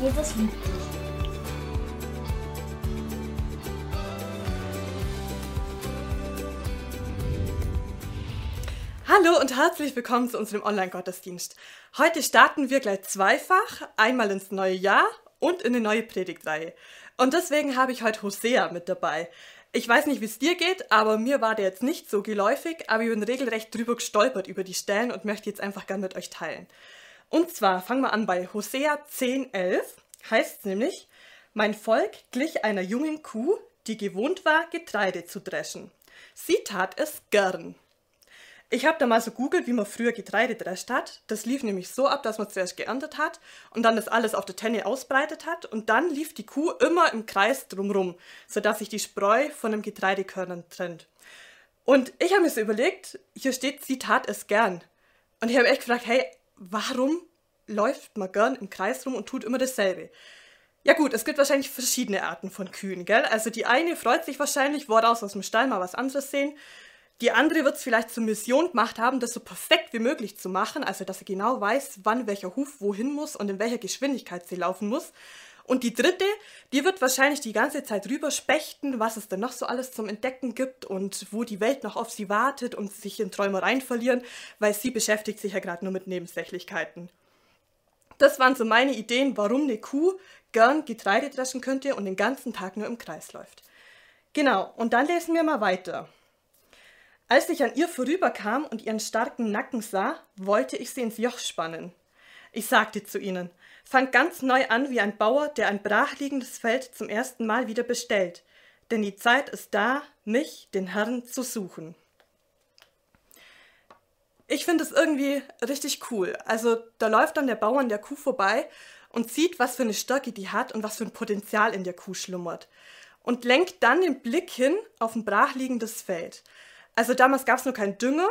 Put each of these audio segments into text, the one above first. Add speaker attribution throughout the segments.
Speaker 1: Jesus liebt dich.
Speaker 2: Hallo und herzlich willkommen zu unserem Online-Gottesdienst. Heute starten wir gleich zweifach, einmal ins neue Jahr und in eine neue Predigtreihe. Und deswegen habe ich heute Hosea mit dabei. Ich weiß nicht, wie es dir geht, aber mir war der jetzt nicht so geläufig, aber ich bin regelrecht drüber gestolpert über die Stellen und möchte jetzt einfach gerne mit euch teilen. Und zwar fangen wir an bei Hosea 10,11, heißt es nämlich, mein Volk glich einer jungen Kuh, die gewohnt war, Getreide zu dreschen. Sie tat es gern. Ich habe da mal so googelt, wie man früher Getreide drescht hat. Das lief nämlich so ab, dass man zuerst geerntet hat und dann das alles auf der Tenne ausbreitet hat und dann lief die Kuh immer im Kreis drumrum, sodass sich die Spreu von dem Getreidekörnern trennt. Und ich habe mir so überlegt, hier steht, sie tat es gern. Und ich habe echt gefragt, hey, warum läuft man gern im Kreis rum und tut immer dasselbe? Ja gut, es gibt wahrscheinlich verschiedene Arten von Kühen, gell? Also die eine freut sich wahrscheinlich, woraus aus dem Stall mal was anderes sehen. Die andere wird es vielleicht zur Mission gemacht haben, das so perfekt wie möglich zu machen, also dass sie genau weiß, wann welcher Huf wohin muss und in welcher Geschwindigkeit sie laufen muss. Und die dritte, die wird wahrscheinlich die ganze Zeit rüberspechten, was es denn noch so alles zum Entdecken gibt und wo die Welt noch auf sie wartet und sich in Träumereien verlieren, weil sie beschäftigt sich ja gerade nur mit Nebensächlichkeiten. Das waren so meine Ideen, warum eine Kuh gern Getreide dreschen könnte und den ganzen Tag nur im Kreis läuft. Genau, und dann lesen wir mal weiter. Als ich an ihr vorüberkam und ihren starken Nacken sah, wollte ich sie ins Joch spannen. Ich sagte zu ihnen, fangt ganz neu an wie ein Bauer, der ein brachliegendes Feld zum ersten Mal wieder bestellt, denn die Zeit ist da, mich, den Herrn, zu suchen. Ich finde es irgendwie richtig cool. Also da läuft dann der Bauer an der Kuh vorbei und sieht, was für eine Stärke die hat und was für ein Potenzial in der Kuh schlummert. Und lenkt dann den Blick hin auf ein brachliegendes Feld. Also damals gab es nur keinen Dünger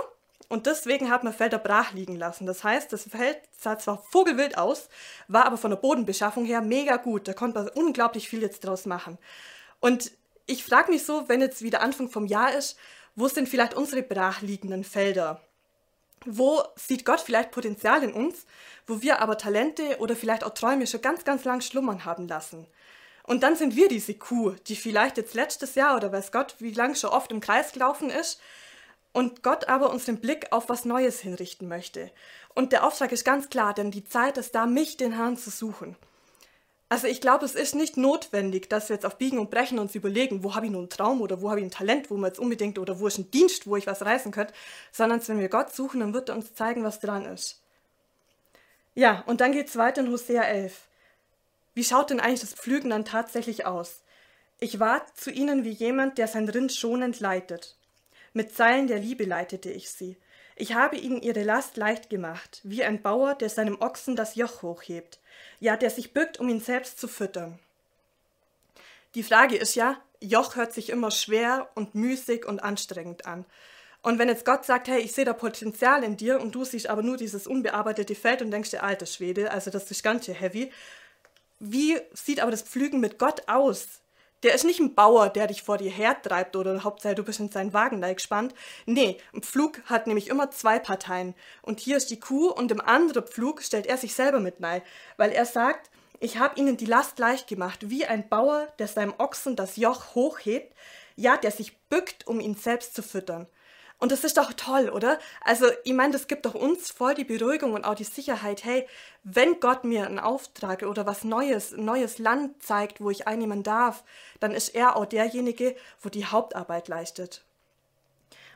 Speaker 2: und deswegen hat man Felder brach liegen lassen. Das heißt, das Feld sah zwar vogelwild aus, war aber von der Bodenbeschaffung her mega gut. Da konnte man unglaublich viel jetzt draus machen. Und ich frage mich so, wenn jetzt wieder Anfang vom Jahr ist, wo sind vielleicht unsere brachliegenden Felder? Wo sieht Gott vielleicht Potenzial in uns, wo wir aber Talente oder vielleicht auch Träume schon ganz, ganz lang schlummern haben lassen? Und dann sind wir diese Kuh, die vielleicht jetzt letztes Jahr oder weiß Gott, wie lange schon oft im Kreis gelaufen ist und Gott aber uns den Blick auf was Neues hinrichten möchte. Und der Auftrag ist ganz klar, denn die Zeit ist da, mich, den Herrn, zu suchen. Also ich glaube, es ist nicht notwendig, dass wir jetzt auf Biegen und Brechen uns überlegen, wo habe ich nun einen Traum oder wo habe ich ein Talent, wo man jetzt unbedingt oder wo ist ein Dienst, wo ich was reißen könnte, sondern wenn wir Gott suchen, dann wird er uns zeigen, was dran ist. Ja, und dann geht es weiter in Hosea 11. Wie schaut denn eigentlich das Pflügen dann tatsächlich aus? Ich war zu ihnen wie jemand, der sein Rind schonend leitet. Mit Seilen der Liebe leitete ich sie. Ich habe ihnen ihre Last leicht gemacht, wie ein Bauer, der seinem Ochsen das Joch hochhebt, ja, der sich bückt, um ihn selbst zu füttern. Die Frage ist ja, Joch hört sich immer schwer und müßig und anstrengend an. Und wenn jetzt Gott sagt, hey, ich sehe da Potenzial in dir und du siehst aber nur dieses unbearbeitete Feld und denkst dir, alter Schwede, also das ist ganz schön heavy, wie sieht aber das Pflügen mit Gott aus? Der ist nicht ein Bauer, der dich vor dir hertreibt oder Hauptsache du bist in seinen Wagen gespannt. Nee, ein Pflug hat nämlich immer zwei Parteien. Und hier ist die Kuh und im anderen Pflug stellt er sich selber mit nein, weil er sagt, ich habe ihnen die Last leicht gemacht, wie ein Bauer, der seinem Ochsen das Joch hochhebt, ja, der sich bückt, um ihn selbst zu füttern. Und das ist doch toll, oder? Also, ich meine, das gibt doch uns voll die Beruhigung und auch die Sicherheit, hey, wenn Gott mir einen Auftrag oder was Neues, ein neues Land zeigt, wo ich einnehmen darf, dann ist er auch derjenige, wo die Hauptarbeit leistet.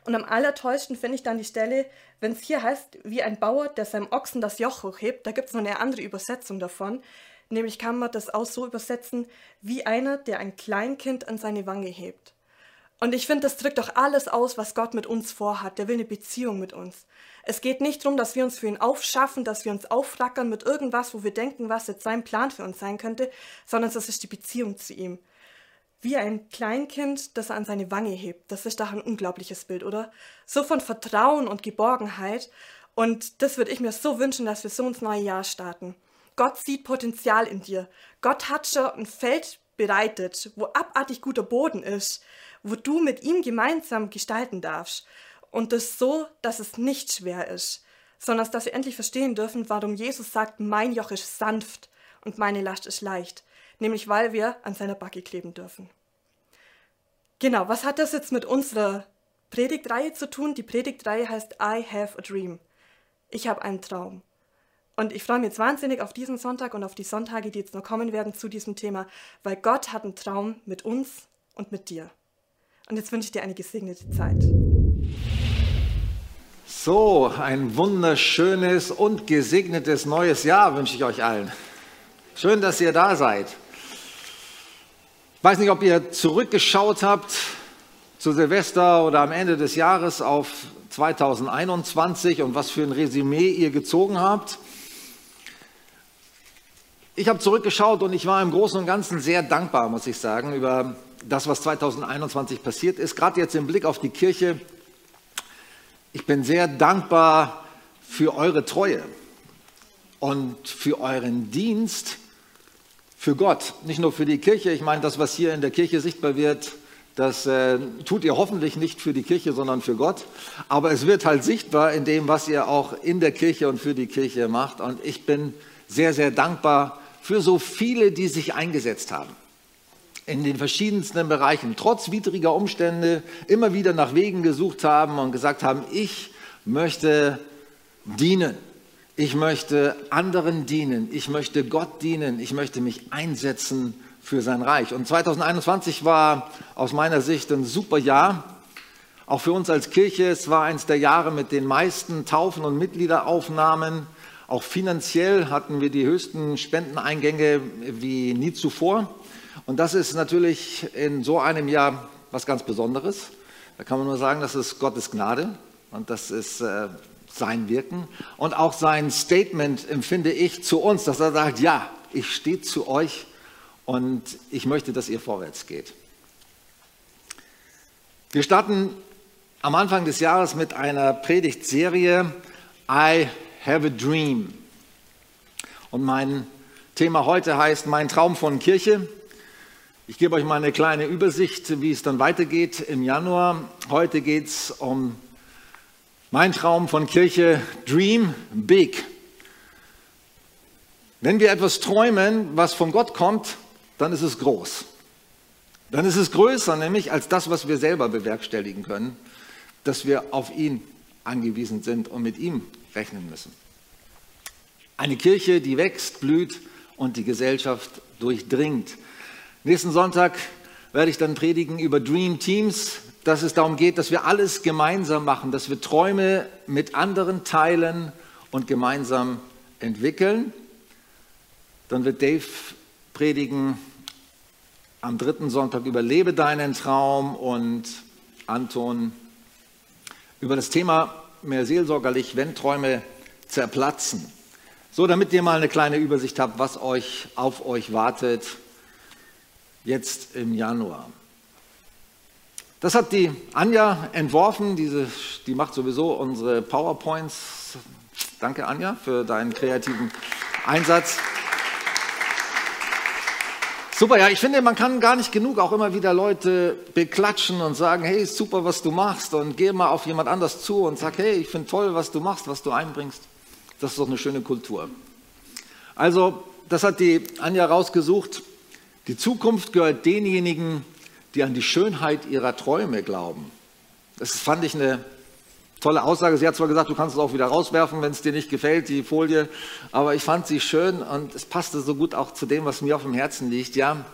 Speaker 2: Und am allertollsten finde ich dann die Stelle, wenn es hier heißt, wie ein Bauer, der seinem Ochsen das Joch hochhebt, da gibt es noch eine andere Übersetzung davon. Nämlich kann man das auch so übersetzen, wie einer, der ein Kleinkind an seine Wange hebt. Und ich finde, das drückt doch alles aus, was Gott mit uns vorhat. Der will eine Beziehung mit uns. Es geht nicht darum, dass wir uns für ihn aufschaffen, dass wir uns aufflackern mit irgendwas, wo wir denken, was jetzt sein Plan für uns sein könnte, sondern es ist die Beziehung zu ihm. Wie ein Kleinkind, das er an seine Wange hebt. Das ist doch ein unglaubliches Bild, oder? So von Vertrauen und Geborgenheit. Und das würde ich mir so wünschen, dass wir so ins neue Jahr starten. Gott sieht Potenzial in dir. Gott hat schon ein Feld bereitet, wo abartig guter Boden ist, wo du mit ihm gemeinsam gestalten darfst. Und das so, dass es nicht schwer ist, sondern dass wir endlich verstehen dürfen, warum Jesus sagt, mein Joch ist sanft und meine Last ist leicht, nämlich weil wir an seiner Backe kleben dürfen. Genau, was hat das jetzt mit unserer Predigtreihe zu tun? Die Predigtreihe heißt I have a dream. Ich habe einen Traum. Und ich freue mich jetzt wahnsinnig auf diesen Sonntag und auf die Sonntage, die jetzt noch kommen werden zu diesem Thema, weil Gott hat einen Traum mit uns und mit dir. Und jetzt wünsche ich dir eine gesegnete Zeit.
Speaker 1: So, ein wunderschönes und gesegnetes neues Jahr wünsche ich euch allen. Schön, dass ihr da seid. Ich weiß nicht, ob ihr zurückgeschaut habt zu Silvester oder am Ende des Jahres auf 2021 und was für ein Resümee ihr gezogen habt. Ich habe zurückgeschaut und ich war im Großen und Ganzen sehr dankbar, muss ich sagen, über das, was 2021 passiert ist. Gerade jetzt im Blick auf die Kirche. Ich bin sehr dankbar für eure Treue und für euren Dienst für Gott. Nicht nur für die Kirche. Ich meine, das, was hier in der Kirche sichtbar wird, das äh, tut ihr hoffentlich nicht für die Kirche, sondern für Gott. Aber es wird halt sichtbar in dem, was ihr auch in der Kirche und für die Kirche macht. Und ich bin sehr, sehr dankbar für so viele, die sich eingesetzt haben. In den verschiedensten Bereichen, trotz widriger Umstände, immer wieder nach Wegen gesucht haben und gesagt haben, ich möchte dienen. Ich möchte anderen dienen. Ich möchte Gott dienen. Ich möchte mich einsetzen für sein Reich. Und 2021 war aus meiner Sicht ein super Jahr. Auch für uns als Kirche, es war eines der Jahre mit den meisten Taufen und Mitgliederaufnahmen. Auch finanziell hatten wir die höchsten Spendeneingänge wie nie zuvor. Und das ist natürlich in so einem Jahr was ganz Besonderes. Da kann man nur sagen, das ist Gottes Gnade und das ist äh, sein Wirken und auch sein Statement empfinde ich zu uns, dass er sagt, ja, ich stehe zu euch und ich möchte, dass ihr vorwärts geht. Wir starten am Anfang des Jahres mit einer Predigtserie I have a dream. Und mein Thema heute heißt Mein Traum von Kirche. Ich gebe euch mal eine kleine Übersicht, wie es dann weitergeht im Januar. Heute geht es um mein Traum von Kirche, Dream Big. Wenn wir etwas träumen, was von Gott kommt, dann ist es groß. Dann ist es größer, nämlich als das, was wir selber bewerkstelligen können, dass wir auf ihn angewiesen sind und mit ihm rechnen müssen. Eine Kirche, die wächst, blüht und die Gesellschaft durchdringt. Nächsten Sonntag werde ich dann predigen über Dream Teams, dass es darum geht, dass wir alles gemeinsam machen, dass wir Träume mit anderen teilen und gemeinsam entwickeln. Dann wird Dave predigen am dritten Sonntag über Lebe deinen Traum und Anton über das Thema mehr seelsorgerlich, wenn Träume zerplatzen. So, damit ihr mal eine kleine Übersicht habt, was euch auf euch wartet jetzt im Januar. Das hat die Anja entworfen, diese, die macht sowieso unsere PowerPoints. Danke Anja für deinen kreativen Einsatz. Super, ja, ich finde, man kann gar nicht genug auch immer wieder Leute beklatschen und sagen, hey, super, was du machst und geh mal auf jemand anders zu und sag, hey, ich finde toll, was du machst, was du einbringst. Das ist doch eine schöne Kultur. Also, das hat die Anja rausgesucht. Die Zukunft gehört denjenigen, die an die Schönheit ihrer Träume glauben. Das fand ich eine tolle Aussage. Sie hat zwar gesagt, du kannst es auch wieder rauswerfen, wenn es dir nicht gefällt, die Folie, aber ich fand sie schön und es passte so gut auch zu dem, was mir auf dem Herzen liegt. Ja,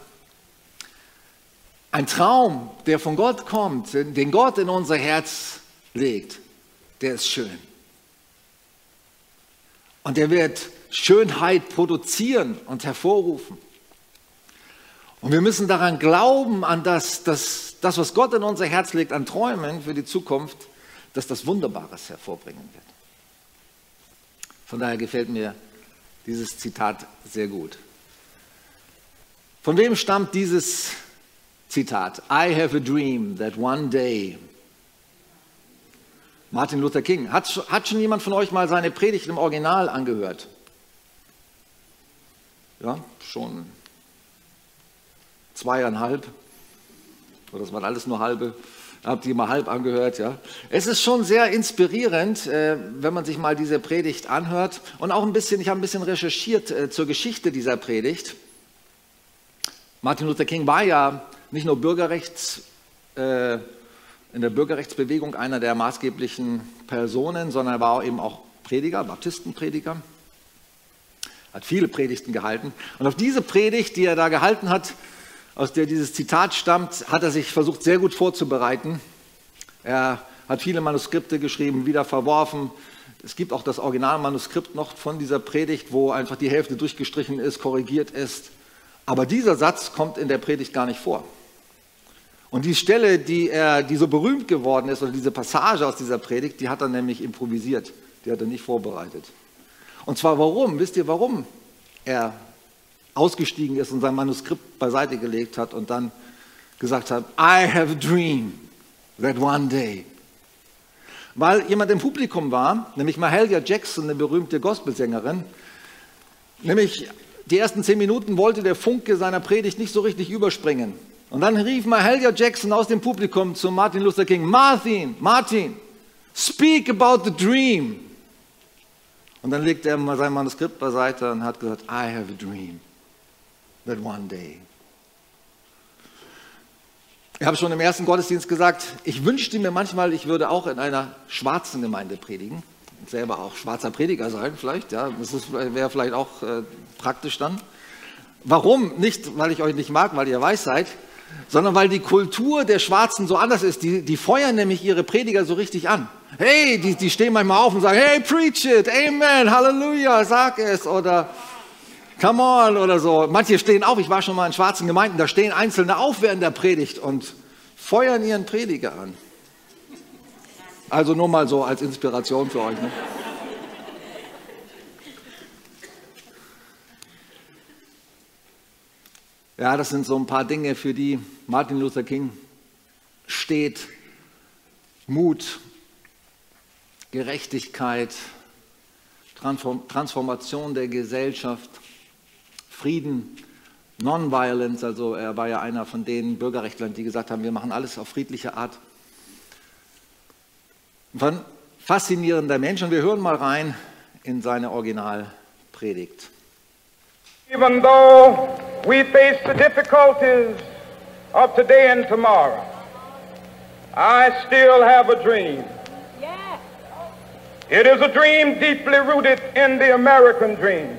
Speaker 1: ein Traum, der von Gott kommt, den Gott in unser Herz legt, der ist schön. Und der wird Schönheit produzieren und hervorrufen. Und wir müssen daran glauben, an das, das, das, was Gott in unser Herz legt, an Träumen für die Zukunft, dass das Wunderbares hervorbringen wird. Von daher gefällt mir dieses Zitat sehr gut. Von wem stammt dieses Zitat? I have a dream that one day. Martin Luther King. Hat, hat schon jemand von euch mal seine Predigt im Original angehört? Ja, schon zweieinhalb. Oder das waren alles nur halbe. Habt ihr mal halb angehört, ja? Es ist schon sehr inspirierend, äh, wenn man sich mal diese Predigt anhört. Und auch ein bisschen, ich habe ein bisschen recherchiert äh, zur Geschichte dieser Predigt. Martin Luther King war ja nicht nur Bürgerrechts, äh, in der Bürgerrechtsbewegung einer der maßgeblichen Personen, sondern er war eben auch Prediger, Baptistenprediger. Hat viele Predigten gehalten. Und auf diese Predigt, die er da gehalten hat, aus der dieses Zitat stammt, hat er sich versucht, sehr gut vorzubereiten. Er hat viele Manuskripte geschrieben, wieder verworfen. Es gibt auch das Originalmanuskript noch von dieser Predigt, wo einfach die Hälfte durchgestrichen ist, korrigiert ist. Aber dieser Satz kommt in der Predigt gar nicht vor. Und die Stelle, die, er, die so berühmt geworden ist, oder diese Passage aus dieser Predigt, die hat er nämlich improvisiert. Die hat er nicht vorbereitet. Und zwar warum? Wisst ihr, warum er ausgestiegen ist und sein Manuskript beiseite gelegt hat und dann gesagt hat, I have a dream that one day. Weil jemand im Publikum war, nämlich Mahalia Jackson, eine berühmte Gospelsängerin, nämlich die ersten zehn Minuten wollte der Funke seiner Predigt nicht so richtig überspringen. Und dann rief Mahalia Jackson aus dem Publikum zu Martin Luther King, Martin, Martin, speak about the dream. Und dann legte er sein Manuskript beiseite und hat gesagt, I have a dream that one day. Ich habe schon im ersten Gottesdienst gesagt, ich wünschte mir manchmal, ich würde auch in einer schwarzen Gemeinde predigen. Selber auch schwarzer Prediger sein, vielleicht. Ja, das wäre vielleicht auch äh, praktisch dann. Warum? Nicht, weil ich euch nicht mag, weil ihr weiß seid, sondern weil die Kultur der Schwarzen so anders ist. Die, die feuern nämlich ihre Prediger so richtig an. Hey, die, die stehen manchmal auf und sagen, hey, preach it, amen, Halleluja, sag es oder come on oder so. Manche stehen auf, ich war schon mal in schwarzen Gemeinden, da stehen Einzelne auf während der Predigt und feuern ihren Prediger an. Also nur mal so als Inspiration für euch. Ne? Ja, das sind so ein paar Dinge, für die Martin Luther King steht. Mut, Gerechtigkeit, Transformation der Gesellschaft, Frieden, Nonviolence, also er war ja einer von den Bürgerrechtlern, die gesagt haben, wir machen alles auf friedliche Art. Ein faszinierender Mensch und wir hören mal rein in seine Originalpredigt.
Speaker 3: Even though we face the difficulties of today and tomorrow, I still have a dream. It is a dream deeply rooted in the American dream.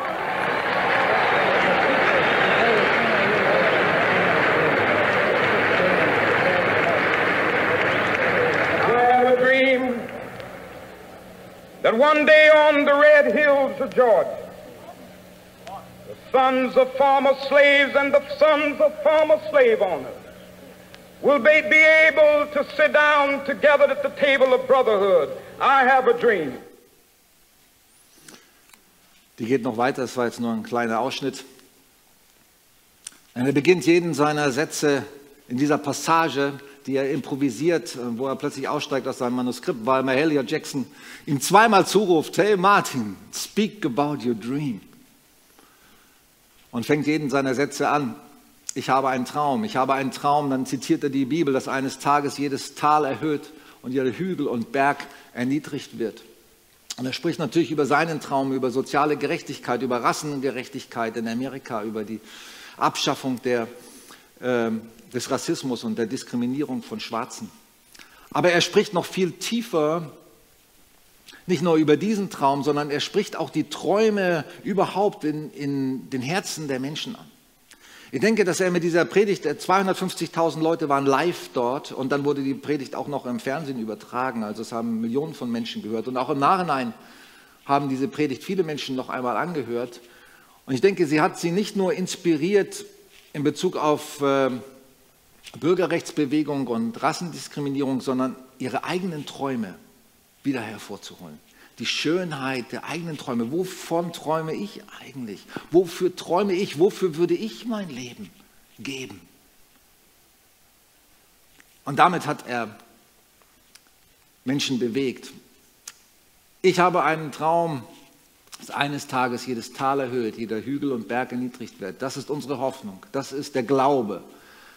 Speaker 3: That one day on the red hills of Georgia, the sons of former slaves and the sons of former slave owners will be, be able to sit down together at the table of brotherhood. I have a dream.
Speaker 1: Die geht noch weiter, das war jetzt nur ein kleiner Ausschnitt. Und er beginnt jeden seiner Sätze in dieser Passage die er improvisiert, äh, wo er plötzlich aussteigt aus seinem Manuskript, weil Mahalia Jackson ihm zweimal zuruft, hey Martin, speak about your dream. Und fängt jeden seiner Sätze an. Ich habe einen Traum, ich habe einen Traum, dann zitiert er die Bibel, dass eines Tages jedes Tal erhöht und jeder Hügel und Berg erniedrigt wird. Und er spricht natürlich über seinen Traum, über soziale Gerechtigkeit, über Rassengerechtigkeit in Amerika, über die Abschaffung der äh, des Rassismus und der Diskriminierung von Schwarzen. Aber er spricht noch viel tiefer, nicht nur über diesen Traum, sondern er spricht auch die Träume überhaupt in, in den Herzen der Menschen an. Ich denke, dass er mit dieser Predigt, 250.000 äh, Leute waren live dort und dann wurde die Predigt auch noch im Fernsehen übertragen. Also es haben Millionen von Menschen gehört und auch im Nachhinein haben diese Predigt viele Menschen noch einmal angehört. Und ich denke, sie hat sie nicht nur inspiriert in Bezug auf äh, Bürgerrechtsbewegung und Rassendiskriminierung, sondern ihre eigenen Träume wieder hervorzuholen. die Schönheit der eigenen Träume. Wovon träume ich eigentlich? Wofür träume ich? Wofür würde ich mein Leben geben? Und damit hat er Menschen bewegt. Ich habe einen Traum, dass eines Tages jedes Tal erhöht, jeder Hügel und Berg erniedrigt wird. Das ist unsere Hoffnung. Das ist der Glaube,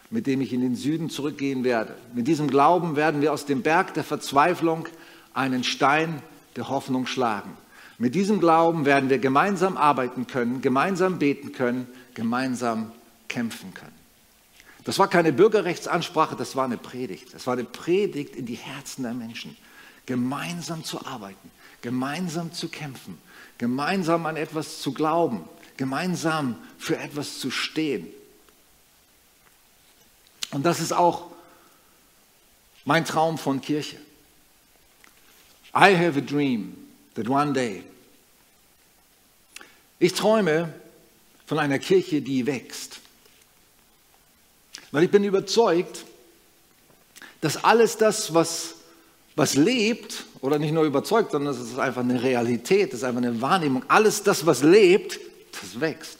Speaker 1: mit dem ich in den Süden zurückgehen werde. Mit diesem Glauben werden wir aus dem Berg der Verzweiflung einen Stein der Hoffnung schlagen. Mit diesem Glauben werden wir gemeinsam arbeiten können, gemeinsam beten können, gemeinsam kämpfen können. Das war keine Bürgerrechtsansprache, das war eine Predigt. Das war eine Predigt in die Herzen der Menschen. Gemeinsam zu arbeiten, gemeinsam zu kämpfen, gemeinsam an etwas zu glauben, gemeinsam für etwas zu stehen. Und das ist auch mein Traum von Kirche. I have a dream that one day. Ich träume von einer Kirche, die wächst. Weil ich bin überzeugt, dass alles das, was, was lebt, oder nicht nur überzeugt, sondern es ist einfach eine Realität, es ist einfach eine Wahrnehmung, alles das, was lebt, das wächst.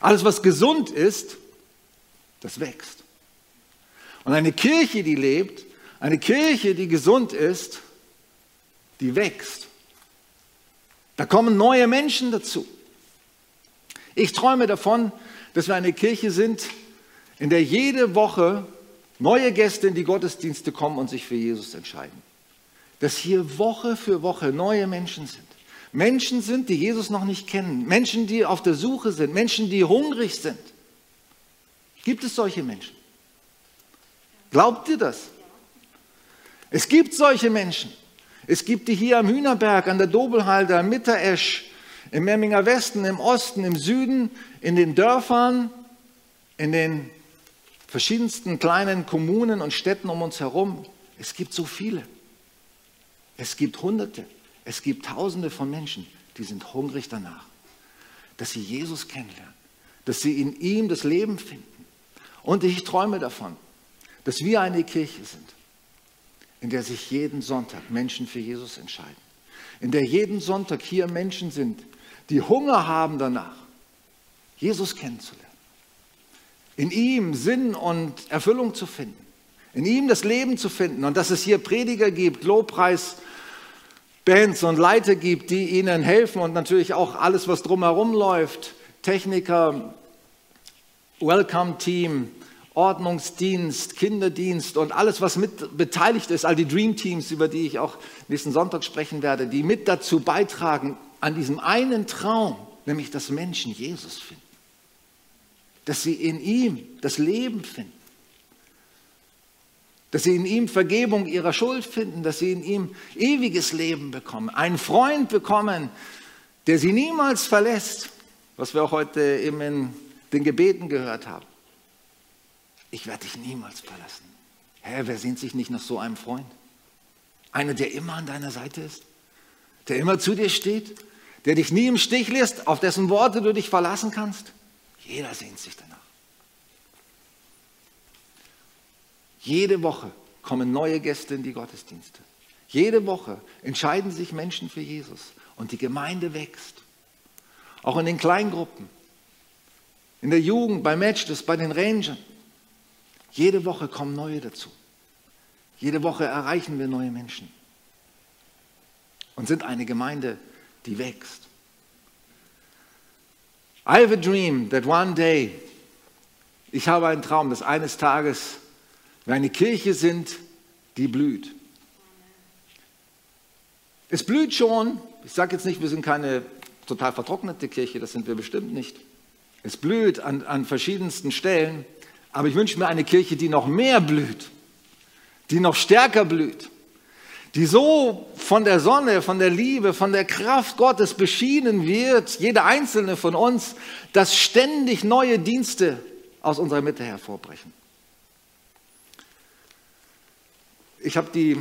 Speaker 1: Alles, was gesund ist, das wächst. Und eine Kirche, die lebt, eine Kirche, die gesund ist, die wächst. Da kommen neue Menschen dazu. Ich träume davon, dass wir eine Kirche sind, in der jede Woche neue Gäste in die Gottesdienste kommen und sich für Jesus entscheiden. Dass hier Woche für Woche neue Menschen sind. Menschen sind, die Jesus noch nicht kennen. Menschen, die auf der Suche sind. Menschen, die hungrig sind. Gibt es solche Menschen? Glaubt ihr das? Es gibt solche Menschen. Es gibt die hier am Hühnerberg, an der Dobelhalde, am Mitteresch, im Memminger Westen, im Osten, im Süden, in den Dörfern, in den verschiedensten kleinen Kommunen und Städten um uns herum. Es gibt so viele. Es gibt Hunderte, es gibt Tausende von Menschen, die sind hungrig danach, dass sie Jesus kennenlernen, dass sie in ihm das Leben finden. Und ich träume davon, dass wir eine Kirche sind, in der sich jeden Sonntag Menschen für Jesus entscheiden. In der jeden Sonntag hier Menschen sind, die Hunger haben danach, Jesus kennenzulernen. In ihm Sinn und Erfüllung zu finden. In ihm das Leben zu finden. Und dass es hier Prediger gibt, Lobpreis, Bands und Leiter gibt, die ihnen helfen und natürlich auch alles, was drumherum läuft. Techniker, Welcome-Team, Ordnungsdienst, Kinderdienst und alles, was mit beteiligt ist, all die Dream Teams, über die ich auch nächsten Sonntag sprechen werde, die mit dazu beitragen, an diesem einen Traum, nämlich dass Menschen Jesus finden, dass sie in ihm das Leben finden, dass sie in ihm Vergebung ihrer Schuld finden, dass sie in ihm ewiges Leben bekommen, einen Freund bekommen, der sie niemals verlässt, was wir auch heute eben in den Gebeten gehört haben ich werde dich niemals verlassen. Herr, wer sehnt sich nicht nach so einem Freund? Einer, der immer an deiner Seite ist, der immer zu dir steht, der dich nie im Stich lässt, auf dessen Worte du dich verlassen kannst. Jeder sehnt sich danach. Jede Woche kommen neue Gäste in die Gottesdienste. Jede Woche entscheiden sich Menschen für Jesus und die Gemeinde wächst. Auch in den Kleingruppen, in der Jugend, bei Matches, bei den Rangern. Jede Woche kommen neue dazu. Jede Woche erreichen wir neue Menschen und sind eine Gemeinde, die wächst. I have a dream that one day, ich habe einen Traum, dass eines Tages wir eine Kirche sind, die blüht. Es blüht schon, ich sage jetzt nicht, wir sind keine total vertrocknete Kirche, das sind wir bestimmt nicht. Es blüht an, an verschiedensten Stellen, aber ich wünsche mir eine Kirche, die noch mehr blüht, die noch stärker blüht, die so von der Sonne, von der Liebe, von der Kraft Gottes beschienen wird, jeder einzelne von uns, dass ständig neue Dienste aus unserer Mitte hervorbrechen. Ich habe die,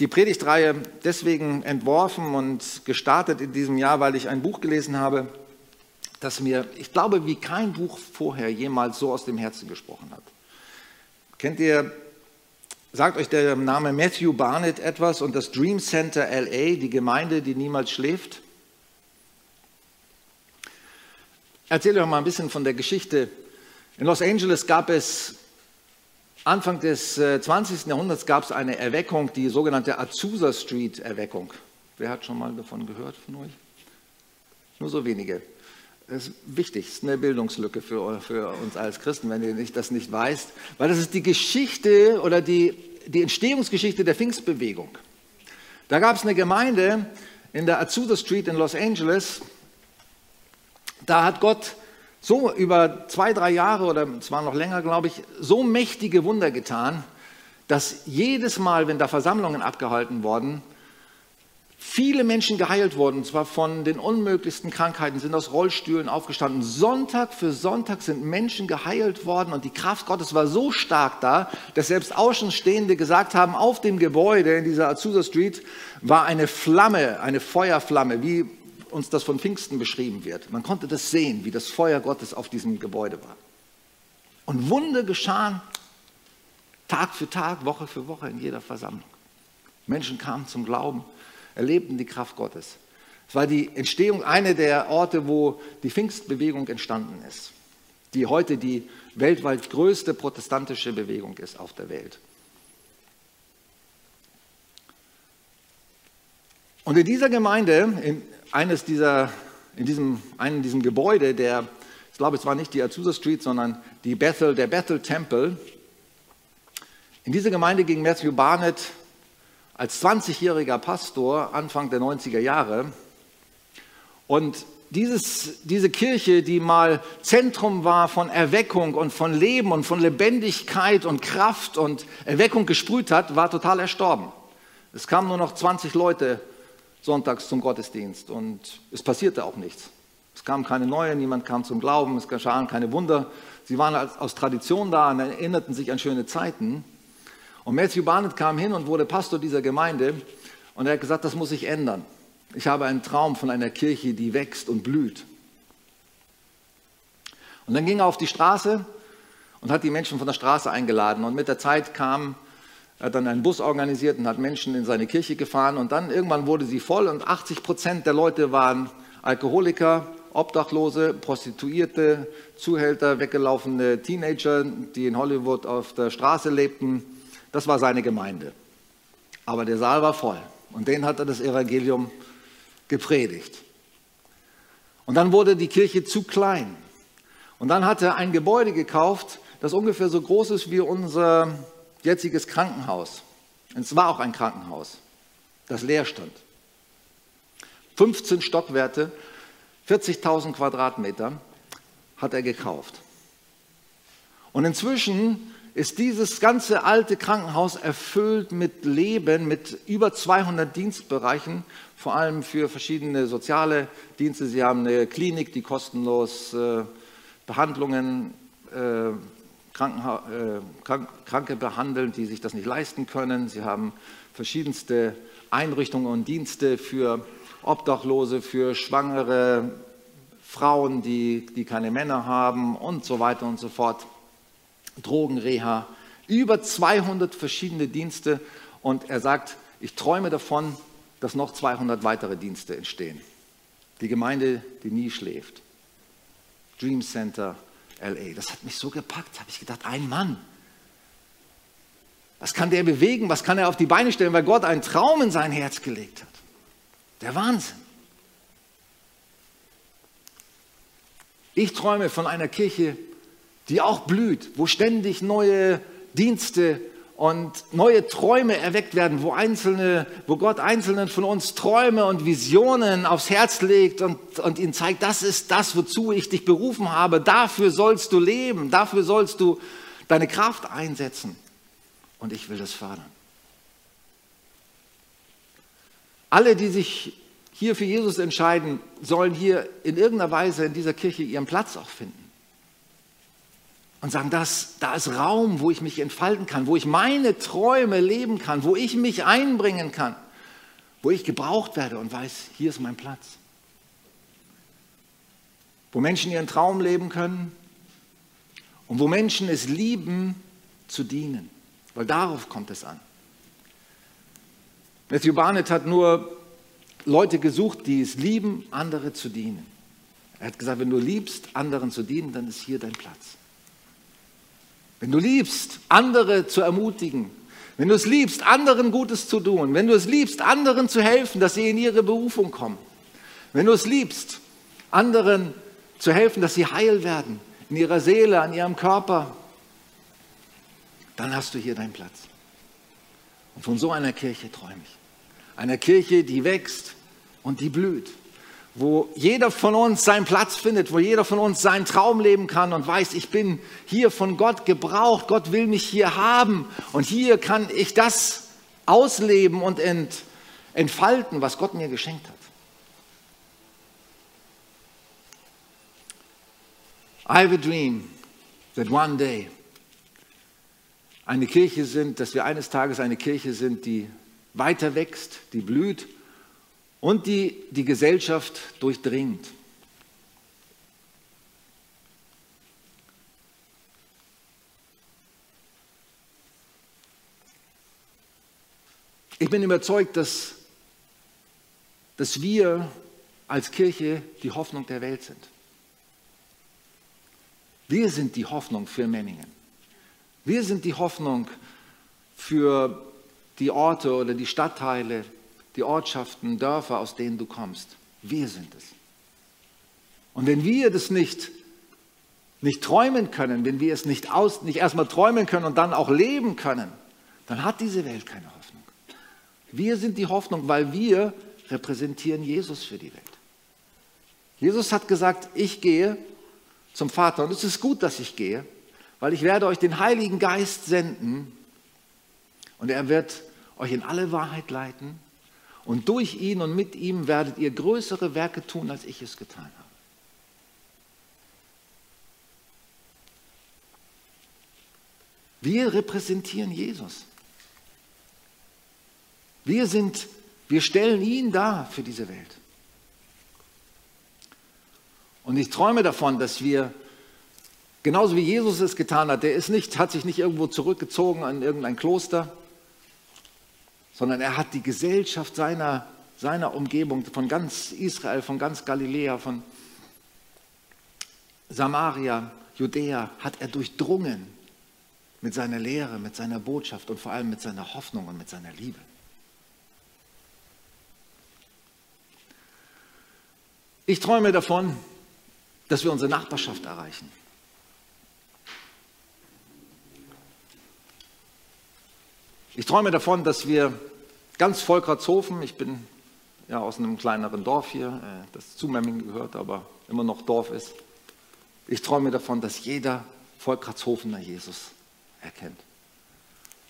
Speaker 1: die Predigtreihe deswegen entworfen und gestartet in diesem Jahr, weil ich ein Buch gelesen habe, das mir, ich glaube, wie kein Buch vorher jemals so aus dem Herzen gesprochen hat. Kennt ihr sagt euch der Name Matthew Barnett etwas und das Dream Center LA, die Gemeinde, die niemals schläft? Erzähle euch mal ein bisschen von der Geschichte. In Los Angeles gab es Anfang des 20. Äh, Jahrhunderts gab es eine Erweckung, die sogenannte Azusa Street Erweckung. Wer hat schon mal davon gehört von euch? Nur so wenige. Das ist wichtig, das ist eine Bildungslücke für, für uns als Christen, wenn ihr nicht, das nicht weißt, weil das ist die Geschichte oder die, die Entstehungsgeschichte der Pfingstbewegung. Da gab es eine Gemeinde in der Azusa Street in Los Angeles, da hat Gott so über zwei, drei Jahre oder zwar noch länger, glaube ich, so mächtige Wunder getan, dass jedes Mal, wenn da Versammlungen abgehalten wurden, viele Menschen geheilt wurden, und zwar von den unmöglichsten Krankheiten, sind aus Rollstühlen aufgestanden. Sonntag für Sonntag sind Menschen geheilt worden und die Kraft Gottes war so stark da, dass selbst Außenstehende gesagt haben, auf dem Gebäude in dieser Azusa Street war eine Flamme, eine Feuerflamme, wie uns das von Pfingsten beschrieben wird. Man konnte das sehen, wie das Feuer Gottes auf diesem Gebäude war. Und Wunder geschahen Tag für Tag, Woche für Woche in jeder Versammlung. Menschen kamen zum Glauben, erlebten die Kraft Gottes. Es war die Entstehung, eine der Orte, wo die Pfingstbewegung entstanden ist, die heute die weltweit größte protestantische Bewegung ist auf der Welt. Und in dieser Gemeinde, in eines dieser, in diesem, einem diesem Gebäude, der, ich glaube, es war nicht die Azusa Street, sondern die Bethel, der Bethel Tempel. In diese Gemeinde ging Matthew Barnett als 20-jähriger Pastor Anfang der 90er Jahre. Und dieses, diese Kirche, die mal Zentrum war von Erweckung und von Leben und von Lebendigkeit und Kraft und Erweckung gesprüht hat, war total erstorben. Es kamen nur noch 20 Leute sonntags zum Gottesdienst und es passierte auch nichts. Es kamen keine neuen, niemand kam zum Glauben, es geschahen keine Wunder. Sie waren aus Tradition da und erinnerten sich an schöne Zeiten. Und Matthew Barnett kam hin und wurde Pastor dieser Gemeinde und er hat gesagt, das muss sich ändern. Ich habe einen Traum von einer Kirche, die wächst und blüht. Und dann ging er auf die Straße und hat die Menschen von der Straße eingeladen. Und mit der Zeit kam er hat dann einen Bus organisiert und hat Menschen in seine Kirche gefahren und dann irgendwann wurde sie voll und 80 Prozent der Leute waren Alkoholiker, Obdachlose, Prostituierte, Zuhälter, weggelaufene Teenager, die in Hollywood auf der Straße lebten. Das war seine Gemeinde. Aber der Saal war voll und den hat er das Evangelium gepredigt. Und dann wurde die Kirche zu klein. Und dann hat er ein Gebäude gekauft, das ungefähr so groß ist wie unser jetziges Krankenhaus. Und es war auch ein Krankenhaus, das leer stand. 15 Stockwerte, 40.000 Quadratmeter hat er gekauft. Und inzwischen ist dieses ganze alte Krankenhaus erfüllt mit Leben, mit über 200 Dienstbereichen, vor allem für verschiedene soziale Dienste. Sie haben eine Klinik, die kostenlos äh, Behandlungen äh, Krankenha äh, Krank Kranke behandeln, die sich das nicht leisten können. Sie haben verschiedenste Einrichtungen und Dienste für Obdachlose, für schwangere Frauen, die, die keine Männer haben und so weiter und so fort. Drogenreha, über 200 verschiedene Dienste und er sagt, ich träume davon, dass noch 200 weitere Dienste entstehen. Die Gemeinde, die nie schläft. Dream Center LA. Das hat mich so gepackt, habe ich gedacht, ein Mann. Was kann der bewegen? Was kann er auf die Beine stellen, weil Gott einen Traum in sein Herz gelegt hat? Der Wahnsinn. Ich träume von einer Kirche, die auch blüht, wo ständig neue Dienste und neue Träume erweckt werden, wo, einzelne, wo Gott Einzelnen von uns Träume und Visionen aufs Herz legt und, und ihnen zeigt, das ist das, wozu ich dich berufen habe, dafür sollst du leben, dafür sollst du deine Kraft einsetzen. Und ich will das fördern. Alle, die sich hier für Jesus entscheiden, sollen hier in irgendeiner Weise in dieser Kirche ihren Platz auch finden und sagen, das, da ist Raum, wo ich mich entfalten kann, wo ich meine Träume leben kann, wo ich mich einbringen kann, wo ich gebraucht werde und weiß, hier ist mein Platz. Wo Menschen ihren Traum leben können und wo Menschen es lieben, zu dienen. weil darauf kommt es an. Matthew Barnett hat nur Leute gesucht, die es lieben, andere zu dienen. Er hat gesagt, wenn du liebst, anderen zu dienen, dann ist hier dein Platz. Wenn du liebst, andere zu ermutigen, wenn du es liebst, anderen Gutes zu tun, wenn du es liebst, anderen zu helfen, dass sie in ihre Berufung kommen, wenn du es liebst, anderen zu helfen, dass sie heil werden, in ihrer Seele, an ihrem Körper, dann hast du hier deinen Platz. Und von so einer Kirche träume ich. Einer Kirche, die wächst und die blüht. Wo jeder von uns seinen Platz findet, wo jeder von uns seinen Traum leben kann und weiß, ich bin hier von Gott gebraucht, Gott will mich hier haben und hier kann ich das ausleben und ent, entfalten, was Gott mir geschenkt hat. I have a dream that one day eine Kirche sind, dass wir eines Tages eine Kirche sind, die weiter wächst, die blüht und die die Gesellschaft durchdringt. Ich bin überzeugt, dass, dass wir als Kirche die Hoffnung der Welt sind. Wir sind die Hoffnung für Memmingen. Wir sind die Hoffnung für die Orte oder die Stadtteile, die Ortschaften, Dörfer, aus denen du kommst. Wir sind es. Und wenn wir das nicht, nicht träumen können, wenn wir es nicht, aus, nicht erstmal träumen können und dann auch leben können, dann hat diese Welt keine Hoffnung. Wir sind die Hoffnung, weil wir repräsentieren Jesus für die Welt. Jesus hat gesagt, ich gehe zum Vater und es ist gut, dass ich gehe, weil ich werde euch den Heiligen Geist senden und er wird euch in alle Wahrheit leiten und durch ihn und mit ihm werdet ihr größere Werke tun, als ich es getan habe. Wir repräsentieren Jesus. Wir sind, wir stellen ihn dar für diese Welt. Und ich träume davon, dass wir Genauso wie Jesus es getan hat. Der ist nicht, hat sich nicht irgendwo zurückgezogen an irgendein Kloster, sondern er hat die Gesellschaft seiner, seiner Umgebung, von ganz Israel, von ganz Galiläa, von Samaria, Judäa, hat er durchdrungen mit seiner Lehre, mit seiner Botschaft und vor allem mit seiner Hoffnung und mit seiner Liebe. Ich träume davon, dass wir unsere Nachbarschaft erreichen. Ich träume davon, dass wir ganz Volkratshofen, ich bin ja aus einem kleineren Dorf hier, äh, das zu Memmingen gehört, aber immer noch Dorf ist. Ich träume davon, dass jeder Volkratshofener Jesus erkennt.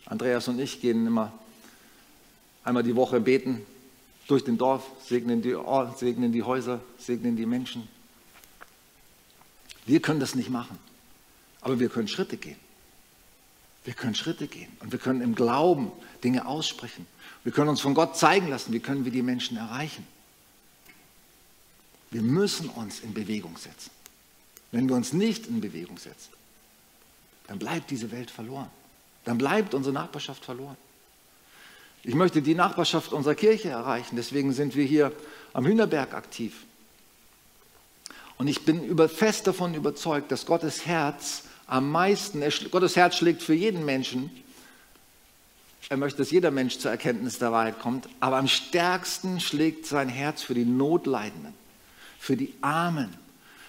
Speaker 1: Andreas und ich gehen immer einmal die Woche beten durch den Dorf, segnen die, segnen die Häuser, segnen die Menschen. Wir können das nicht machen, aber wir können Schritte gehen. Wir können Schritte gehen und wir können im Glauben Dinge aussprechen. Wir können uns von Gott zeigen lassen, wie können wir die Menschen erreichen. Wir müssen uns in Bewegung setzen. Wenn wir uns nicht in Bewegung setzen, dann bleibt diese Welt verloren. Dann bleibt unsere Nachbarschaft verloren. Ich möchte die Nachbarschaft unserer Kirche erreichen, deswegen sind wir hier am Hühnerberg aktiv. Und ich bin fest davon überzeugt, dass Gottes Herz am meisten, Gottes Herz schlägt für jeden Menschen. Er möchte, dass jeder Mensch zur Erkenntnis der Wahrheit kommt, aber am stärksten schlägt sein Herz für die Notleidenden, für die Armen,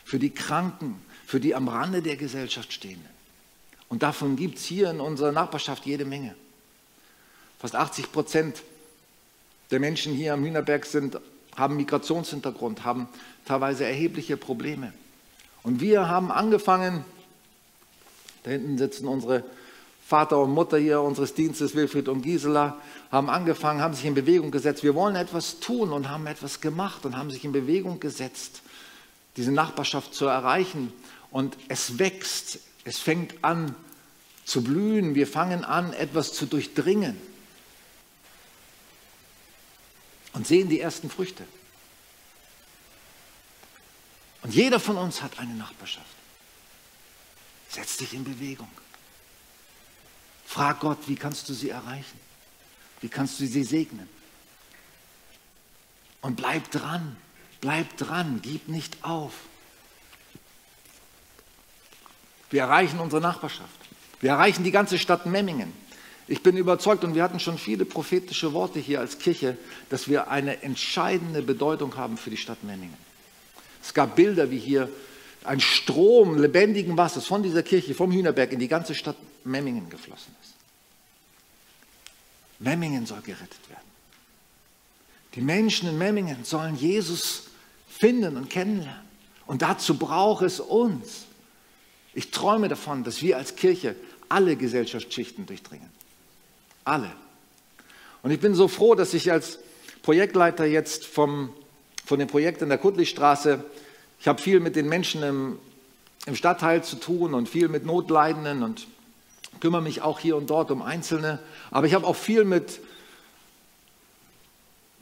Speaker 1: für die Kranken, für die am Rande der Gesellschaft stehenden. Und davon gibt es hier in unserer Nachbarschaft jede Menge. Fast 80 Prozent der Menschen hier am Hühnerberg sind, haben Migrationshintergrund, haben teilweise erhebliche Probleme. Und wir haben angefangen, da hinten sitzen unsere Vater und Mutter hier unseres Dienstes, Wilfried und Gisela, haben angefangen, haben sich in Bewegung gesetzt. Wir wollen etwas tun und haben etwas gemacht und haben sich in Bewegung gesetzt, diese Nachbarschaft zu erreichen. Und es wächst, es fängt an zu blühen. Wir fangen an, etwas zu durchdringen und sehen die ersten Früchte. Und jeder von uns hat eine Nachbarschaft. Setz dich in Bewegung. Frag Gott, wie kannst du sie erreichen? Wie kannst du sie segnen? Und bleib dran, bleib dran, gib nicht auf. Wir erreichen unsere Nachbarschaft. Wir erreichen die ganze Stadt Memmingen. Ich bin überzeugt, und wir hatten schon viele prophetische Worte hier als Kirche, dass wir eine entscheidende Bedeutung haben für die Stadt Memmingen. Es gab Bilder, wie hier ein Strom lebendigen Wassers von dieser Kirche, vom Hühnerberg in die ganze Stadt Memmingen geflossen ist. Memmingen soll gerettet werden. Die Menschen in Memmingen sollen Jesus finden und kennenlernen. Und dazu braucht es uns. Ich träume davon, dass wir als Kirche alle Gesellschaftsschichten durchdringen. Alle. Und ich bin so froh, dass ich als Projektleiter jetzt vom, von dem Projekt in der Kuttlichstraße, ich habe viel mit den Menschen im, im Stadtteil zu tun und viel mit Notleidenden und kümmere mich auch hier und dort um Einzelne. Aber ich habe auch viel mit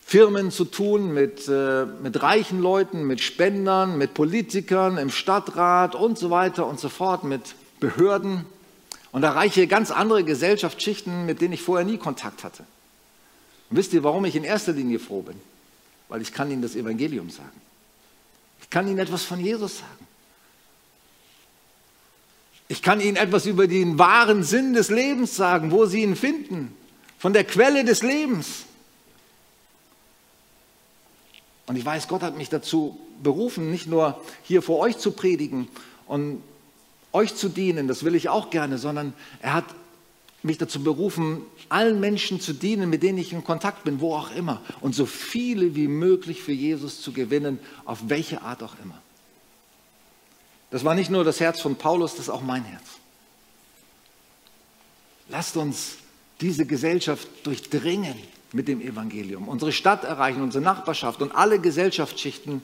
Speaker 1: Firmen zu tun, mit, äh, mit reichen Leuten, mit Spendern, mit Politikern im Stadtrat und so weiter und so fort, mit Behörden und erreiche ganz andere Gesellschaftsschichten, mit denen ich vorher nie Kontakt hatte. Und wisst ihr, warum ich in erster Linie froh bin? Weil ich kann Ihnen das Evangelium sagen. Ich kann Ihnen etwas von Jesus sagen. Ich kann Ihnen etwas über den wahren Sinn des Lebens sagen, wo Sie ihn finden, von der Quelle des Lebens. Und ich weiß, Gott hat mich dazu berufen, nicht nur hier vor euch zu predigen und euch zu dienen, das will ich auch gerne, sondern er hat mich dazu berufen, allen Menschen zu dienen, mit denen ich in Kontakt bin, wo auch immer, und so viele wie möglich für Jesus zu gewinnen, auf welche Art auch immer. Das war nicht nur das Herz von Paulus, das ist auch mein Herz. Lasst uns diese Gesellschaft durchdringen mit dem Evangelium, unsere Stadt erreichen, unsere Nachbarschaft und alle Gesellschaftsschichten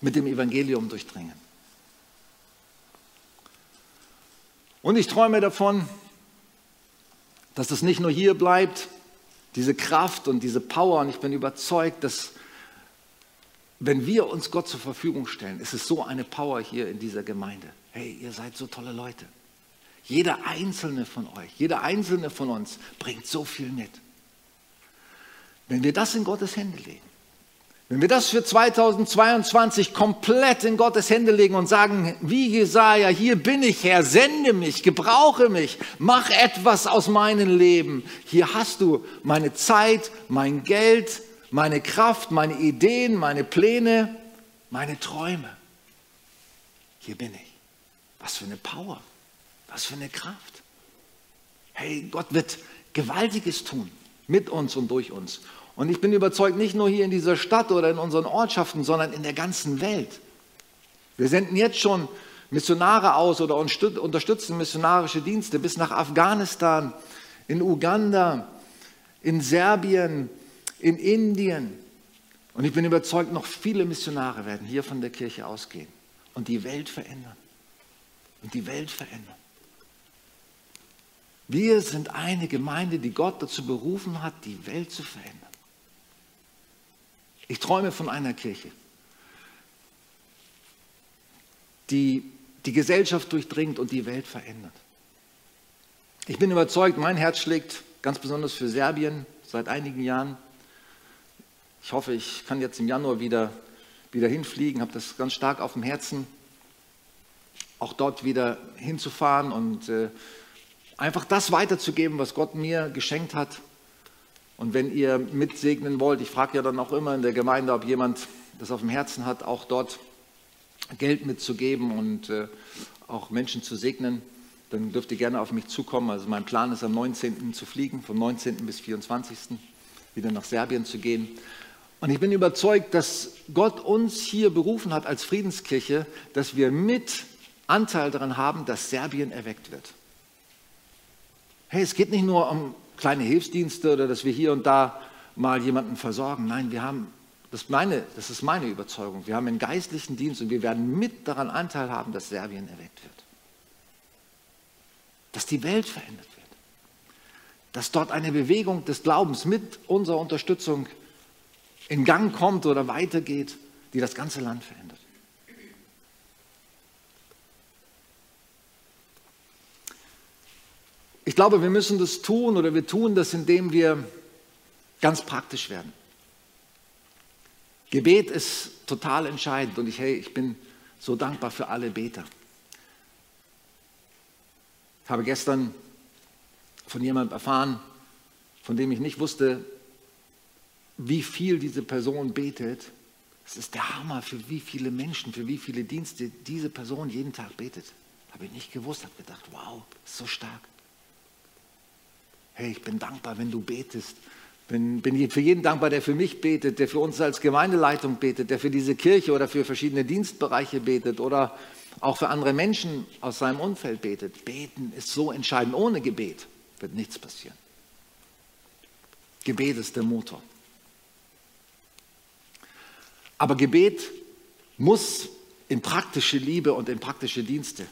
Speaker 1: mit dem Evangelium durchdringen. Und ich träume davon, dass das nicht nur hier bleibt, diese Kraft und diese Power. Und ich bin überzeugt, dass wenn wir uns Gott zur Verfügung stellen, ist es so eine Power hier in dieser Gemeinde. Hey, ihr seid so tolle Leute. Jeder einzelne von euch, jeder einzelne von uns bringt so viel mit. Wenn wir das in Gottes Hände legen, wenn wir das für 2022 komplett in Gottes Hände legen und sagen, wie Jesaja, hier bin ich, Herr, sende mich, gebrauche mich, mach etwas aus meinem Leben. Hier hast du meine Zeit, mein Geld, meine Kraft, meine Ideen, meine Pläne, meine Träume. Hier bin ich. Was für eine Power. Was für eine Kraft. Hey, Gott wird Gewaltiges tun mit uns und durch uns. Und ich bin überzeugt, nicht nur hier in dieser Stadt oder in unseren Ortschaften, sondern in der ganzen Welt. Wir senden jetzt schon Missionare aus oder unterstützen missionarische Dienste bis nach Afghanistan, in Uganda, in Serbien, in Indien. Und ich bin überzeugt, noch viele Missionare werden hier von der Kirche ausgehen und die Welt verändern. Und die Welt verändern. Wir sind eine Gemeinde, die Gott dazu berufen hat, die Welt zu verändern. Ich träume von einer Kirche, die die Gesellschaft durchdringt und die Welt verändert. Ich bin überzeugt, mein Herz schlägt ganz besonders für Serbien seit einigen Jahren. Ich hoffe, ich kann jetzt im Januar wieder, wieder hinfliegen, habe das ganz stark auf dem Herzen, auch dort wieder hinzufahren und äh, einfach das weiterzugeben, was Gott mir geschenkt hat. Und wenn ihr mitsegnen wollt, ich frage ja dann auch immer in der Gemeinde, ob jemand das auf dem Herzen hat, auch dort Geld mitzugeben und äh, auch Menschen zu segnen, dann dürft ihr gerne auf mich zukommen. Also mein Plan ist am 19. zu fliegen, vom 19. bis 24. wieder nach Serbien zu gehen. Und ich bin überzeugt, dass Gott uns hier berufen hat als Friedenskirche, dass wir mit Anteil daran haben, dass Serbien erweckt wird. Hey, es geht nicht nur um kleine Hilfsdienste oder dass wir hier und da mal jemanden versorgen. Nein, wir haben, das, meine, das ist meine Überzeugung, wir haben einen geistlichen Dienst und wir werden mit daran Anteil haben, dass Serbien erweckt wird. Dass die Welt verändert wird. Dass dort eine Bewegung des Glaubens mit unserer Unterstützung in Gang kommt oder weitergeht, die das ganze Land verändert. Ich glaube, wir müssen das tun oder wir tun das, indem wir ganz praktisch werden. Gebet ist total entscheidend und ich, hey, ich bin so dankbar für alle Beter. Ich habe gestern von jemandem erfahren, von dem ich nicht wusste, wie viel diese Person betet. Es ist der Hammer, für wie viele Menschen, für wie viele Dienste diese Person jeden Tag betet. Habe ich nicht gewusst, habe gedacht, wow, so stark. Hey, ich bin dankbar, wenn du betest. Bin, bin für jeden dankbar, der für mich betet, der für uns als Gemeindeleitung betet, der für diese Kirche oder für verschiedene Dienstbereiche betet oder auch für andere Menschen aus seinem Umfeld betet. Beten ist so entscheidend. Ohne Gebet wird nichts passieren. Gebet ist der Motor. Aber Gebet muss in praktische Liebe und in praktische Dienste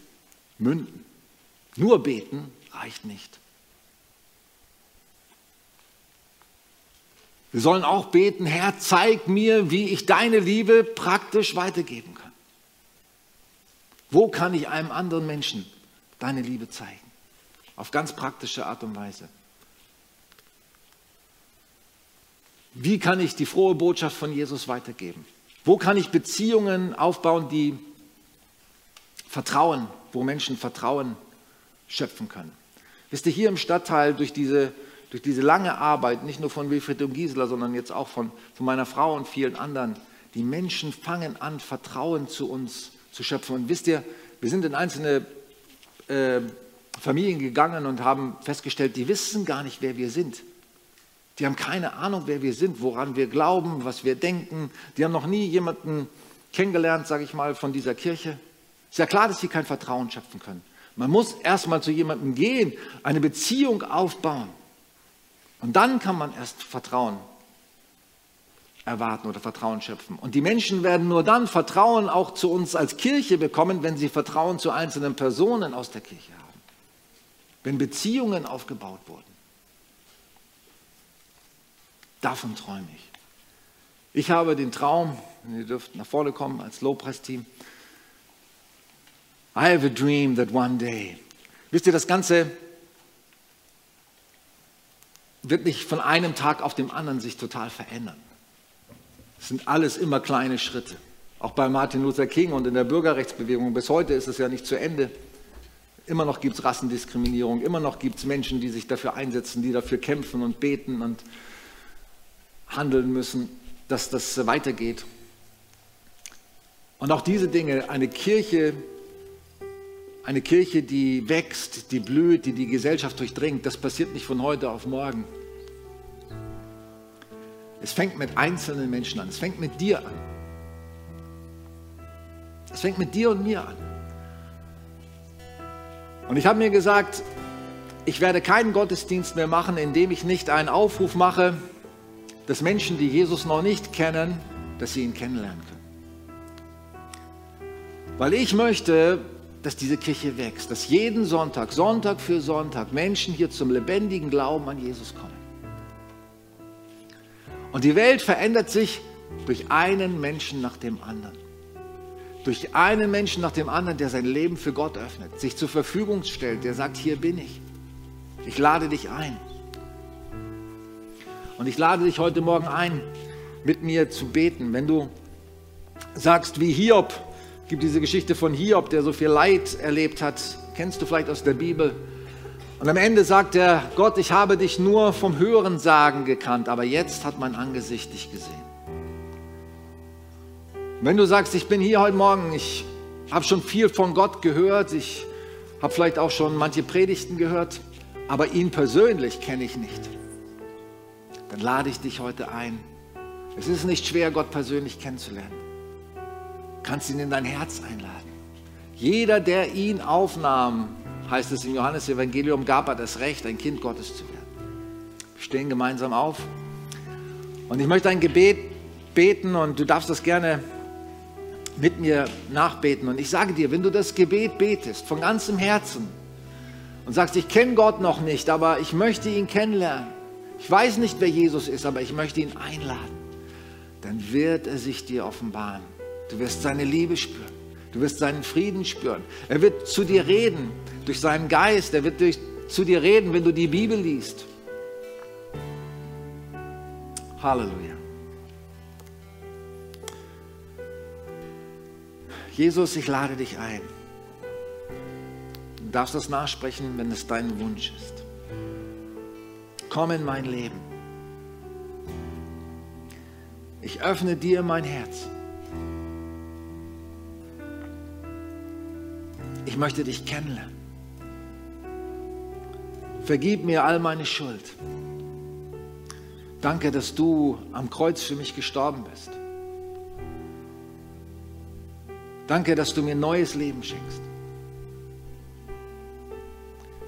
Speaker 1: münden. Nur beten reicht nicht. Wir sollen auch beten, Herr, zeig mir, wie ich deine Liebe praktisch weitergeben kann. Wo kann ich einem anderen Menschen deine Liebe zeigen? Auf ganz praktische Art und Weise. Wie kann ich die frohe Botschaft von Jesus weitergeben? Wo kann ich Beziehungen aufbauen, die Vertrauen, wo Menschen Vertrauen schöpfen können? Wisst ihr, hier im Stadtteil durch diese durch diese lange Arbeit, nicht nur von Wilfried und Gisela, sondern jetzt auch von, von meiner Frau und vielen anderen, die Menschen fangen an, Vertrauen zu uns zu schöpfen. Und wisst ihr, wir sind in einzelne äh, Familien gegangen und haben festgestellt, die wissen gar nicht, wer wir sind. Die haben keine Ahnung, wer wir sind, woran wir glauben, was wir denken. Die haben noch nie jemanden kennengelernt, sage ich mal, von dieser Kirche. Ist ja klar, dass sie kein Vertrauen schöpfen können. Man muss erstmal zu jemandem gehen, eine Beziehung aufbauen. Und dann kann man erst Vertrauen erwarten oder Vertrauen schöpfen. Und die Menschen werden nur dann Vertrauen auch zu uns als Kirche bekommen, wenn sie Vertrauen zu einzelnen Personen aus der Kirche haben. Wenn Beziehungen aufgebaut wurden. Davon träume ich. Ich habe den Traum, ihr dürft nach vorne kommen als Lobpreisteam. I have a dream that one day. Wisst ihr, das Ganze wird nicht von einem Tag auf den anderen sich total verändern. Es sind alles immer kleine Schritte. Auch bei Martin Luther King und in der Bürgerrechtsbewegung bis heute ist es ja nicht zu Ende. Immer noch gibt es Rassendiskriminierung, immer noch gibt es Menschen, die sich dafür einsetzen, die dafür kämpfen und beten und handeln müssen, dass das weitergeht. Und auch diese Dinge, eine Kirche, eine Kirche, die wächst, die blüht, die die Gesellschaft durchdringt, das passiert nicht von heute auf morgen. Es fängt mit einzelnen Menschen an. Es fängt mit dir an. Es fängt mit dir und mir an. Und ich habe mir gesagt, ich werde keinen Gottesdienst mehr machen, in dem ich nicht einen Aufruf mache, dass Menschen, die Jesus noch nicht kennen, dass sie ihn kennenlernen können. Weil ich möchte, dass diese Kirche wächst, dass jeden Sonntag, Sonntag für Sonntag Menschen hier zum lebendigen Glauben an Jesus kommen. Und die Welt verändert sich durch einen Menschen nach dem anderen. Durch einen Menschen nach dem anderen, der sein Leben für Gott öffnet, sich zur Verfügung stellt, der sagt, hier bin ich. Ich lade dich ein. Und ich lade dich heute Morgen ein, mit mir zu beten. Wenn du sagst, wie Hiob, gibt diese Geschichte von Hiob, der so viel Leid erlebt hat, kennst du vielleicht aus der Bibel. Und am Ende sagt er, Gott, ich habe dich nur vom Hören sagen gekannt, aber jetzt hat mein Angesicht dich gesehen. Wenn du sagst, ich bin hier heute Morgen, ich habe schon viel von Gott gehört, ich habe vielleicht auch schon manche Predigten gehört, aber ihn persönlich kenne ich nicht, dann lade ich dich heute ein. Es ist nicht schwer, Gott persönlich kennenzulernen kannst ihn in dein Herz einladen. Jeder, der ihn aufnahm, heißt es im Johannesevangelium, gab er das Recht, ein Kind Gottes zu werden. Wir stehen gemeinsam auf. Und ich möchte ein Gebet beten und du darfst das gerne mit mir nachbeten. Und ich sage dir, wenn du das Gebet betest von ganzem Herzen und sagst, ich kenne Gott noch nicht, aber ich möchte ihn kennenlernen. Ich weiß nicht, wer Jesus ist, aber ich möchte ihn einladen. Dann wird er sich dir offenbaren. Du wirst seine Liebe spüren. Du wirst seinen Frieden spüren. Er wird zu dir reden durch seinen Geist. Er wird durch, zu dir reden, wenn du die Bibel liest. Halleluja. Jesus, ich lade dich ein. Du darfst das nachsprechen, wenn es dein Wunsch ist. Komm in mein Leben. Ich öffne dir mein Herz. Ich möchte dich kennenlernen. Vergib mir all meine Schuld. Danke, dass du am Kreuz für mich gestorben bist. Danke, dass du mir neues Leben schenkst.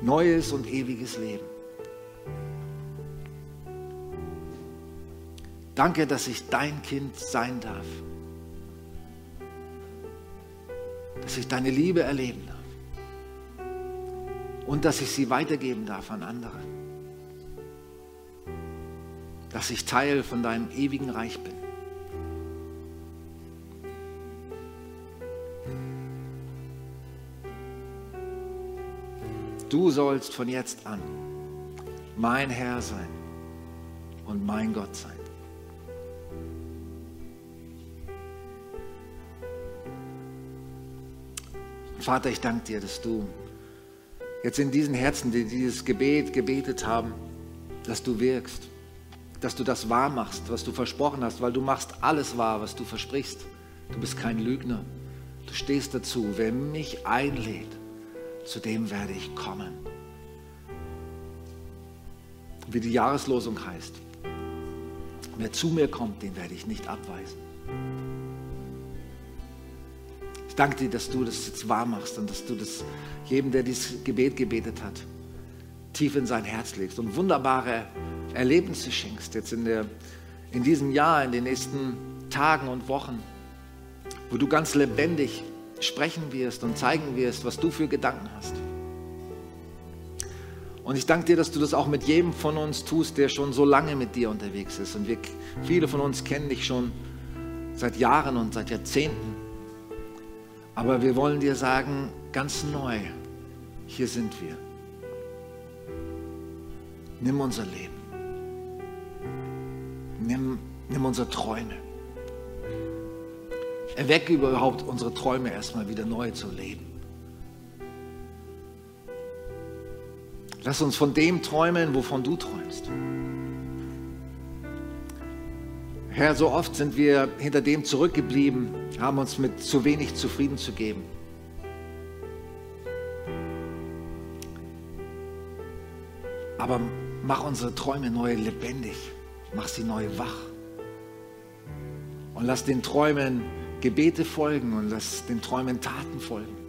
Speaker 1: Neues und ewiges Leben. Danke, dass ich dein Kind sein darf. Dass ich deine Liebe erleben darf. Und dass ich sie weitergeben darf an andere. Dass ich Teil von deinem ewigen Reich bin. Du sollst von jetzt an mein Herr sein und mein Gott sein. Vater, ich danke dir, dass du jetzt in diesen Herzen, die dieses Gebet gebetet haben, dass du wirkst, dass du das wahr machst, was du versprochen hast, weil du machst alles wahr, was du versprichst. Du bist kein Lügner. Du stehst dazu. Wer mich einlädt, zu dem werde ich kommen. Wie die Jahreslosung heißt. Wer zu mir kommt, den werde ich nicht abweisen. Ich danke dir, dass du das jetzt wahr machst und dass du das jedem, der dieses Gebet gebetet hat, tief in sein Herz legst und wunderbare Erlebnisse schenkst jetzt in, der, in diesem Jahr, in den nächsten Tagen und Wochen, wo du ganz lebendig sprechen wirst und zeigen wirst, was du für Gedanken hast. Und ich danke dir, dass du das auch mit jedem von uns tust, der schon so lange mit dir unterwegs ist. Und wir, viele von uns kennen dich schon seit Jahren und seit Jahrzehnten. Aber wir wollen dir sagen, ganz neu, hier sind wir. Nimm unser Leben. Nimm, nimm unsere Träume. Erwecke überhaupt unsere Träume erstmal wieder neu zu leben. Lass uns von dem träumen, wovon du träumst. Herr, so oft sind wir hinter dem zurückgeblieben, haben uns mit zu wenig zufrieden zu geben. Aber mach unsere Träume neu lebendig, mach sie neu wach. Und lass den Träumen Gebete folgen und lass den Träumen Taten folgen.